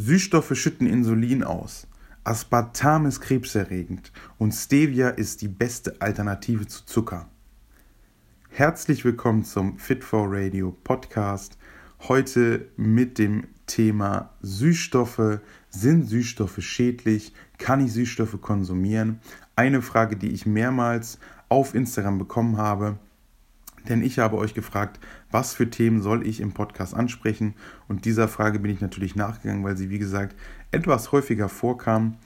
Süßstoffe schütten Insulin aus. Aspartam ist krebserregend und Stevia ist die beste Alternative zu Zucker. Herzlich willkommen zum Fit for Radio Podcast. Heute mit dem Thema Süßstoffe. Sind Süßstoffe schädlich? Kann ich Süßstoffe konsumieren? Eine Frage, die ich mehrmals auf Instagram bekommen habe. Denn ich habe euch gefragt, was für Themen soll ich im Podcast ansprechen? Und dieser Frage bin ich natürlich nachgegangen, weil sie, wie gesagt, etwas häufiger vorkam.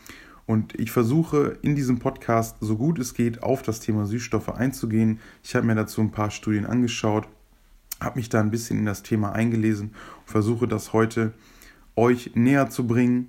Und ich versuche in diesem Podcast, so gut es geht, auf das Thema Süßstoffe einzugehen. Ich habe mir dazu ein paar Studien angeschaut, habe mich da ein bisschen in das Thema eingelesen und versuche das heute euch näher zu bringen.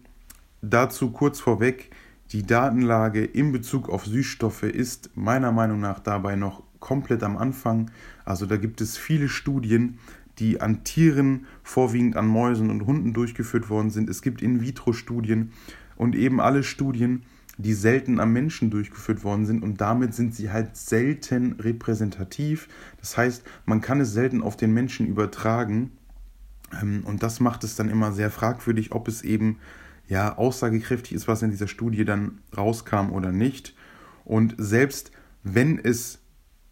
Dazu kurz vorweg, die Datenlage in Bezug auf Süßstoffe ist meiner Meinung nach dabei noch komplett am Anfang. Also da gibt es viele Studien, die an Tieren, vorwiegend an Mäusen und Hunden durchgeführt worden sind. Es gibt In-vitro-Studien und eben alle Studien, die selten am Menschen durchgeführt worden sind und damit sind sie halt selten repräsentativ. Das heißt, man kann es selten auf den Menschen übertragen ähm, und das macht es dann immer sehr fragwürdig, ob es eben ja aussagekräftig ist, was in dieser Studie dann rauskam oder nicht. Und selbst wenn es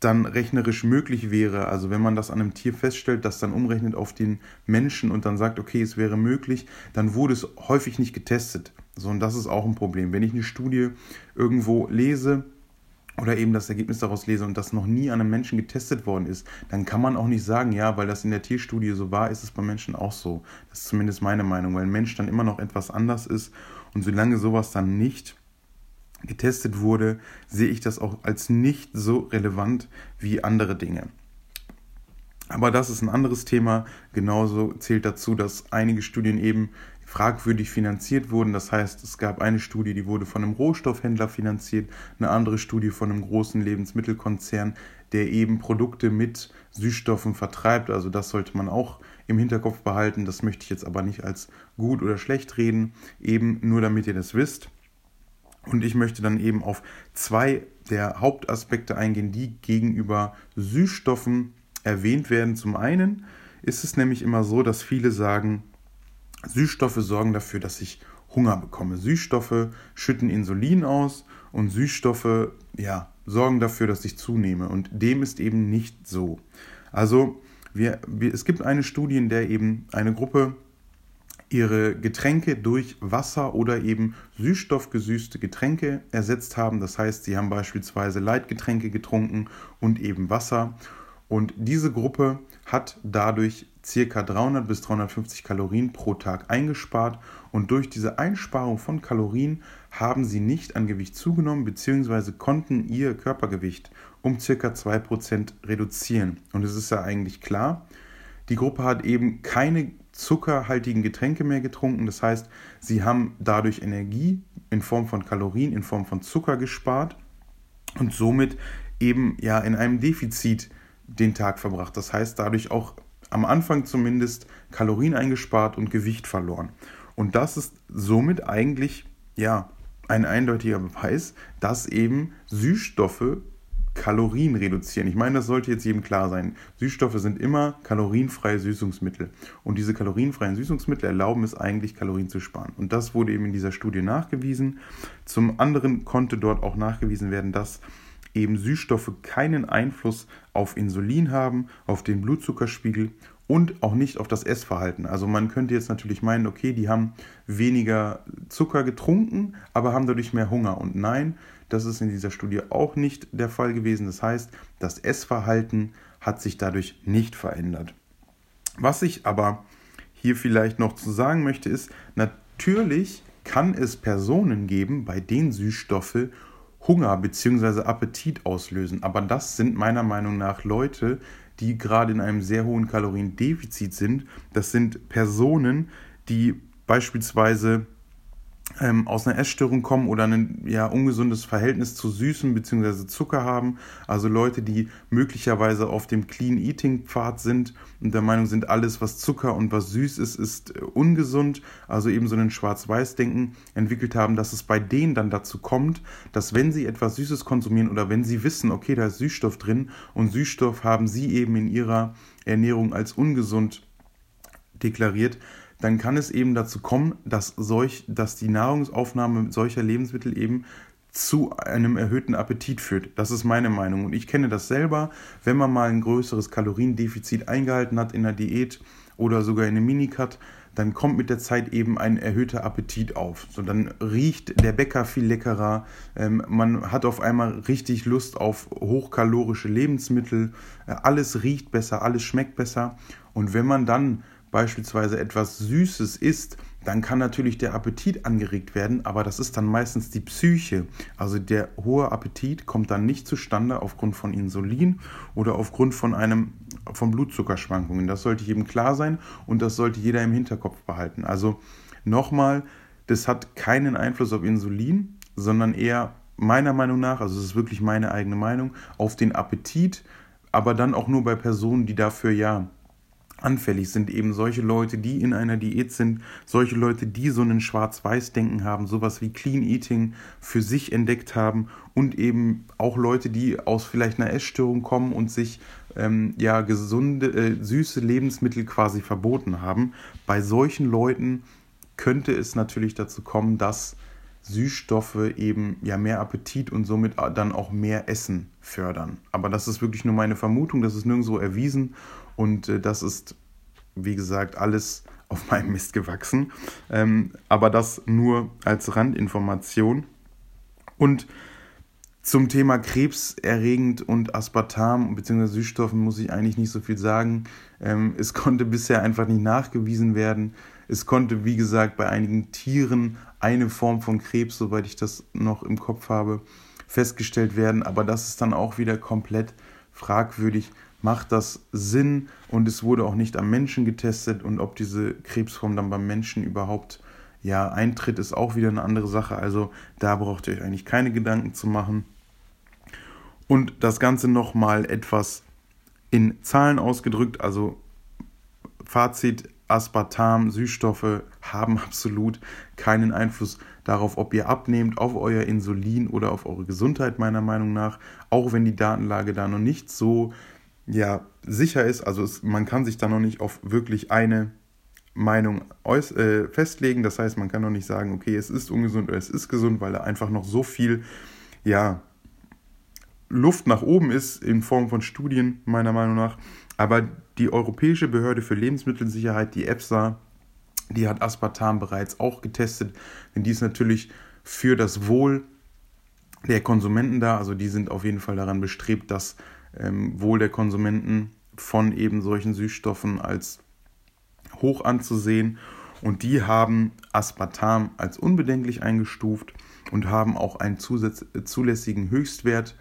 dann rechnerisch möglich wäre, also wenn man das an einem Tier feststellt, das dann umrechnet auf den Menschen und dann sagt, okay, es wäre möglich, dann wurde es häufig nicht getestet. So, und das ist auch ein Problem. Wenn ich eine Studie irgendwo lese oder eben das Ergebnis daraus lese und das noch nie an einem Menschen getestet worden ist, dann kann man auch nicht sagen, ja, weil das in der Tierstudie so war, ist es bei Menschen auch so. Das ist zumindest meine Meinung, weil ein Mensch dann immer noch etwas anders ist und solange sowas dann nicht getestet wurde, sehe ich das auch als nicht so relevant wie andere Dinge. Aber das ist ein anderes Thema. Genauso zählt dazu, dass einige Studien eben fragwürdig finanziert wurden. Das heißt, es gab eine Studie, die wurde von einem Rohstoffhändler finanziert, eine andere Studie von einem großen Lebensmittelkonzern, der eben Produkte mit Süßstoffen vertreibt. Also das sollte man auch im Hinterkopf behalten. Das möchte ich jetzt aber nicht als gut oder schlecht reden, eben nur damit ihr das wisst. Und ich möchte dann eben auf zwei der Hauptaspekte eingehen, die gegenüber Süßstoffen erwähnt werden. Zum einen ist es nämlich immer so, dass viele sagen, Süßstoffe sorgen dafür, dass ich Hunger bekomme. Süßstoffe schütten Insulin aus und Süßstoffe ja, sorgen dafür, dass ich zunehme. Und dem ist eben nicht so. Also wir, wir, es gibt eine Studie, in der eben eine Gruppe ihre Getränke durch Wasser oder eben süßstoffgesüßte Getränke ersetzt haben. Das heißt, sie haben beispielsweise Leitgetränke getrunken und eben Wasser. Und diese Gruppe hat dadurch ca. 300 bis 350 Kalorien pro Tag eingespart. Und durch diese Einsparung von Kalorien haben sie nicht an Gewicht zugenommen bzw. konnten ihr Körpergewicht um ca. 2% reduzieren. Und es ist ja eigentlich klar, die Gruppe hat eben keine zuckerhaltigen Getränke mehr getrunken. Das heißt, sie haben dadurch Energie in Form von Kalorien, in Form von Zucker gespart und somit eben ja in einem Defizit den Tag verbracht. Das heißt, dadurch auch am Anfang zumindest Kalorien eingespart und Gewicht verloren. Und das ist somit eigentlich ja ein eindeutiger Beweis, dass eben Süßstoffe Kalorien reduzieren. Ich meine, das sollte jetzt jedem klar sein. Süßstoffe sind immer kalorienfreie Süßungsmittel. Und diese kalorienfreien Süßungsmittel erlauben es eigentlich, Kalorien zu sparen. Und das wurde eben in dieser Studie nachgewiesen. Zum anderen konnte dort auch nachgewiesen werden, dass eben Süßstoffe keinen Einfluss auf Insulin haben, auf den Blutzuckerspiegel und auch nicht auf das Essverhalten. Also man könnte jetzt natürlich meinen, okay, die haben weniger Zucker getrunken, aber haben dadurch mehr Hunger. Und nein, das ist in dieser Studie auch nicht der Fall gewesen. Das heißt, das Essverhalten hat sich dadurch nicht verändert. Was ich aber hier vielleicht noch zu sagen möchte, ist, natürlich kann es Personen geben, bei denen Süßstoffe Hunger bzw. Appetit auslösen. Aber das sind meiner Meinung nach Leute, die gerade in einem sehr hohen Kaloriendefizit sind. Das sind Personen, die beispielsweise ähm, aus einer Essstörung kommen oder ein ja, ungesundes Verhältnis zu Süßen bzw. Zucker haben. Also Leute, die möglicherweise auf dem Clean Eating Pfad sind und der Meinung sind, alles was Zucker und was süß ist, ist äh, ungesund. Also eben so ein Schwarz-Weiß-Denken entwickelt haben, dass es bei denen dann dazu kommt, dass wenn sie etwas Süßes konsumieren oder wenn sie wissen, okay, da ist Süßstoff drin und Süßstoff haben sie eben in ihrer Ernährung als ungesund deklariert, dann kann es eben dazu kommen, dass, solch, dass die Nahrungsaufnahme solcher Lebensmittel eben zu einem erhöhten Appetit führt. Das ist meine Meinung. Und ich kenne das selber, wenn man mal ein größeres Kaloriendefizit eingehalten hat in der Diät oder sogar in einem Minicut, dann kommt mit der Zeit eben ein erhöhter Appetit auf. So, dann riecht der Bäcker viel leckerer, ähm, man hat auf einmal richtig Lust auf hochkalorische Lebensmittel, äh, alles riecht besser, alles schmeckt besser. Und wenn man dann beispielsweise etwas Süßes isst, dann kann natürlich der Appetit angeregt werden, aber das ist dann meistens die Psyche. Also der hohe Appetit kommt dann nicht zustande aufgrund von Insulin oder aufgrund von einem von Blutzuckerschwankungen. Das sollte jedem klar sein und das sollte jeder im Hinterkopf behalten. Also nochmal, das hat keinen Einfluss auf Insulin, sondern eher meiner Meinung nach, also es ist wirklich meine eigene Meinung, auf den Appetit, aber dann auch nur bei Personen, die dafür ja anfällig sind eben solche Leute, die in einer Diät sind, solche Leute, die so einen Schwarz-Weiß-Denken haben, sowas wie Clean Eating für sich entdeckt haben und eben auch Leute, die aus vielleicht einer Essstörung kommen und sich ähm, ja gesunde, äh, süße Lebensmittel quasi verboten haben. Bei solchen Leuten könnte es natürlich dazu kommen, dass Süßstoffe eben ja mehr Appetit und somit dann auch mehr Essen fördern. Aber das ist wirklich nur meine Vermutung, das ist nirgendwo erwiesen und äh, das ist, wie gesagt, alles auf meinem Mist gewachsen. Ähm, aber das nur als Randinformation. Und zum Thema krebserregend und Aspartam bzw. Süßstoffen muss ich eigentlich nicht so viel sagen. Ähm, es konnte bisher einfach nicht nachgewiesen werden. Es konnte, wie gesagt, bei einigen Tieren eine Form von Krebs, soweit ich das noch im Kopf habe, festgestellt werden. Aber das ist dann auch wieder komplett fragwürdig, macht das Sinn und es wurde auch nicht am Menschen getestet und ob diese Krebsform dann beim Menschen überhaupt ja eintritt, ist auch wieder eine andere Sache. Also da braucht ihr euch eigentlich keine Gedanken zu machen. Und das Ganze nochmal etwas in Zahlen ausgedrückt, also Fazit, Aspartam, Süßstoffe haben absolut keinen Einfluss darauf, ob ihr abnehmt, auf euer Insulin oder auf eure Gesundheit, meiner Meinung nach. Auch wenn die Datenlage da noch nicht so ja, sicher ist, also es, man kann sich da noch nicht auf wirklich eine Meinung äh, festlegen. Das heißt, man kann noch nicht sagen, okay, es ist ungesund oder es ist gesund, weil da einfach noch so viel, ja, Luft nach oben ist in Form von Studien, meiner Meinung nach. Aber die Europäische Behörde für Lebensmittelsicherheit, die EFSA, die hat Aspartam bereits auch getestet, denn die ist natürlich für das Wohl der Konsumenten da. Also die sind auf jeden Fall daran bestrebt, dass ähm, Wohl der Konsumenten von eben solchen Süßstoffen als hoch anzusehen. Und die haben Aspartam als unbedenklich eingestuft und haben auch einen zulässigen Höchstwert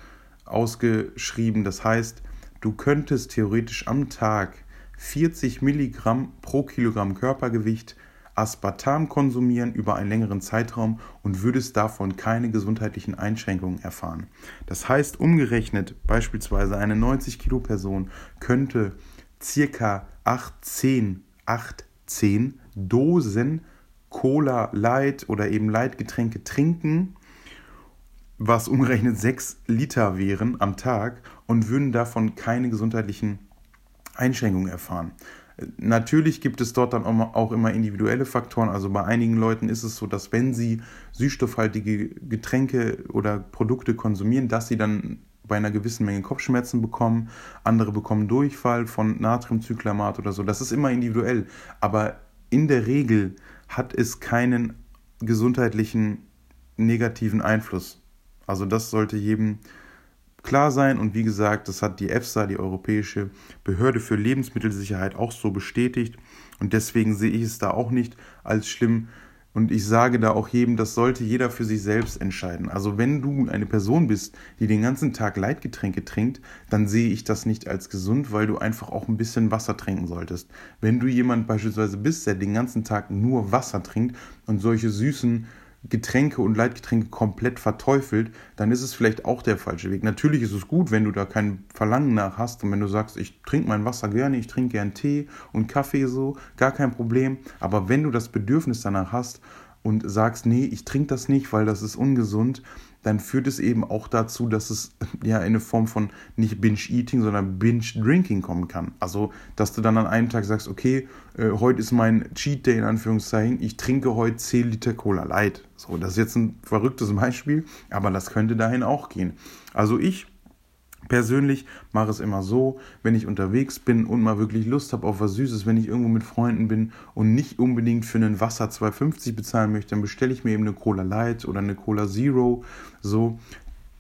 ausgeschrieben. Das heißt, du könntest theoretisch am Tag 40 Milligramm pro Kilogramm Körpergewicht Aspartam konsumieren über einen längeren Zeitraum und würdest davon keine gesundheitlichen Einschränkungen erfahren. Das heißt, umgerechnet beispielsweise eine 90 Kilo Person könnte circa 18, 18 Dosen Cola Light oder eben Light-Getränke trinken, was umgerechnet 6 Liter wären am Tag und würden davon keine gesundheitlichen Einschränkungen erfahren. Natürlich gibt es dort dann auch immer individuelle Faktoren. Also bei einigen Leuten ist es so, dass wenn sie süßstoffhaltige Getränke oder Produkte konsumieren, dass sie dann bei einer gewissen Menge Kopfschmerzen bekommen. Andere bekommen Durchfall von Natriumcyklamat oder so. Das ist immer individuell. Aber in der Regel hat es keinen gesundheitlichen negativen Einfluss. Also das sollte jedem klar sein. Und wie gesagt, das hat die EFSA, die Europäische Behörde für Lebensmittelsicherheit, auch so bestätigt. Und deswegen sehe ich es da auch nicht als schlimm. Und ich sage da auch jedem, das sollte jeder für sich selbst entscheiden. Also wenn du eine Person bist, die den ganzen Tag Leitgetränke trinkt, dann sehe ich das nicht als gesund, weil du einfach auch ein bisschen Wasser trinken solltest. Wenn du jemand beispielsweise bist, der den ganzen Tag nur Wasser trinkt und solche süßen Getränke und Leitgetränke komplett verteufelt, dann ist es vielleicht auch der falsche Weg. Natürlich ist es gut, wenn du da kein Verlangen nach hast und wenn du sagst, ich trinke mein Wasser gerne, ich trinke gern Tee und Kaffee so, gar kein Problem. Aber wenn du das Bedürfnis danach hast und sagst, nee, ich trinke das nicht, weil das ist ungesund, dann führt es eben auch dazu, dass es ja in eine Form von nicht Binge-Eating, sondern Binge-Drinking kommen kann. Also, dass du dann an einem Tag sagst, okay, äh, heute ist mein Cheat Day in Anführungszeichen, ich trinke heute 10 Liter Cola Light. So, das ist jetzt ein verrücktes Beispiel, aber das könnte dahin auch gehen. Also ich persönlich mache es immer so, wenn ich unterwegs bin und mal wirklich Lust habe auf was Süßes, wenn ich irgendwo mit Freunden bin und nicht unbedingt für einen Wasser 2,50 bezahlen möchte, dann bestelle ich mir eben eine Cola Light oder eine Cola Zero. So,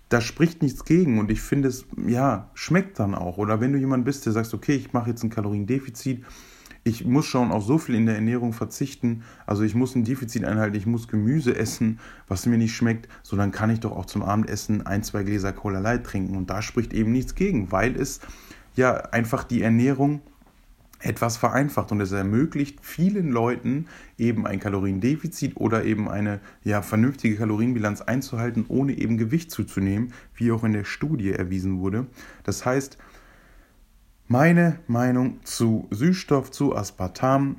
da spricht nichts gegen und ich finde es, ja, schmeckt dann auch. Oder wenn du jemand bist, der sagst, okay, ich mache jetzt ein Kaloriendefizit, ich muss schon auf so viel in der Ernährung verzichten. Also ich muss ein Defizit einhalten, ich muss Gemüse essen, was mir nicht schmeckt. So dann kann ich doch auch zum Abendessen ein, zwei Gläser Cola Light trinken. Und da spricht eben nichts gegen, weil es ja einfach die Ernährung etwas vereinfacht und es ermöglicht vielen Leuten eben ein Kaloriendefizit oder eben eine ja, vernünftige Kalorienbilanz einzuhalten, ohne eben Gewicht zuzunehmen, wie auch in der Studie erwiesen wurde. Das heißt, meine Meinung zu Süßstoff, zu Aspartam.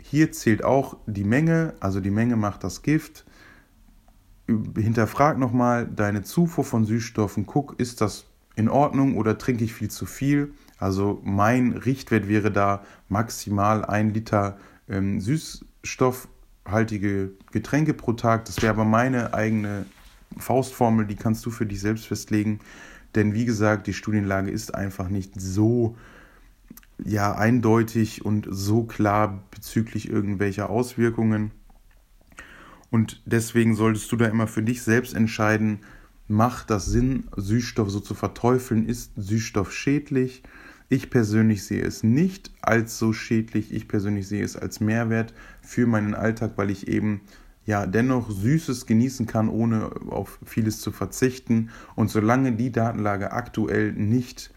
Hier zählt auch die Menge, also die Menge macht das Gift. Hinterfrag nochmal deine Zufuhr von Süßstoffen. Guck, ist das in Ordnung oder trinke ich viel zu viel? Also mein Richtwert wäre da maximal ein Liter ähm, süßstoffhaltige Getränke pro Tag. Das wäre aber meine eigene Faustformel, die kannst du für dich selbst festlegen. Denn wie gesagt, die Studienlage ist einfach nicht so ja, eindeutig und so klar bezüglich irgendwelcher Auswirkungen. Und deswegen solltest du da immer für dich selbst entscheiden, macht das Sinn, Süßstoff so zu verteufeln? Ist Süßstoff schädlich? Ich persönlich sehe es nicht als so schädlich. Ich persönlich sehe es als Mehrwert für meinen Alltag, weil ich eben ja dennoch Süßes genießen kann, ohne auf vieles zu verzichten. Und solange die Datenlage aktuell nicht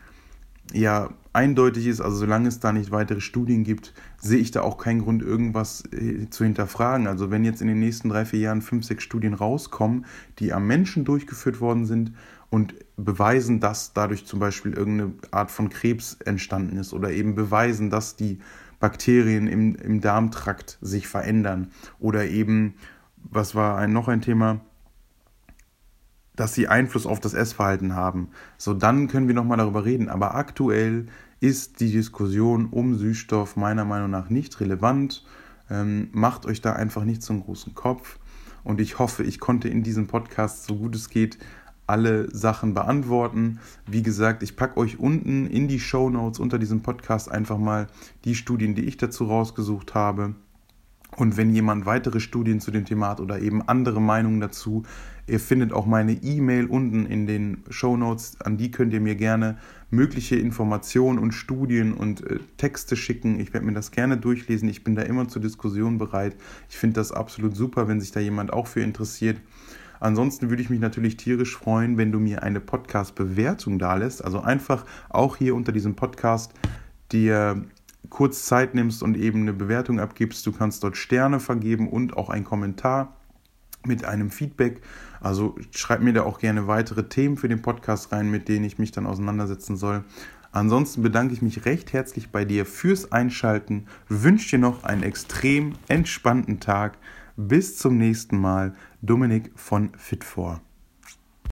ja eindeutig ist, also solange es da nicht weitere Studien gibt, sehe ich da auch keinen Grund, irgendwas äh, zu hinterfragen. Also wenn jetzt in den nächsten drei, vier Jahren fünf, sechs Studien rauskommen, die am Menschen durchgeführt worden sind und beweisen, dass dadurch zum Beispiel irgendeine Art von Krebs entstanden ist oder eben beweisen, dass die Bakterien im, im Darmtrakt sich verändern oder eben was war ein, noch ein Thema? Dass sie Einfluss auf das Essverhalten haben. So, dann können wir nochmal darüber reden. Aber aktuell ist die Diskussion um Süßstoff meiner Meinung nach nicht relevant. Ähm, macht euch da einfach nicht einen großen Kopf. Und ich hoffe, ich konnte in diesem Podcast, so gut es geht, alle Sachen beantworten. Wie gesagt, ich packe euch unten in die Show Notes unter diesem Podcast einfach mal die Studien, die ich dazu rausgesucht habe. Und wenn jemand weitere Studien zu dem Thema hat oder eben andere Meinungen dazu, ihr findet auch meine E-Mail unten in den Show Notes. An die könnt ihr mir gerne mögliche Informationen und Studien und äh, Texte schicken. Ich werde mir das gerne durchlesen. Ich bin da immer zur Diskussion bereit. Ich finde das absolut super, wenn sich da jemand auch für interessiert. Ansonsten würde ich mich natürlich tierisch freuen, wenn du mir eine Podcast-Bewertung da lässt. Also einfach auch hier unter diesem Podcast dir kurz Zeit nimmst und eben eine Bewertung abgibst. Du kannst dort Sterne vergeben und auch einen Kommentar mit einem Feedback. Also schreib mir da auch gerne weitere Themen für den Podcast rein, mit denen ich mich dann auseinandersetzen soll. Ansonsten bedanke ich mich recht herzlich bei dir fürs Einschalten, wünsche dir noch einen extrem entspannten Tag. Bis zum nächsten Mal. Dominik von Fit4.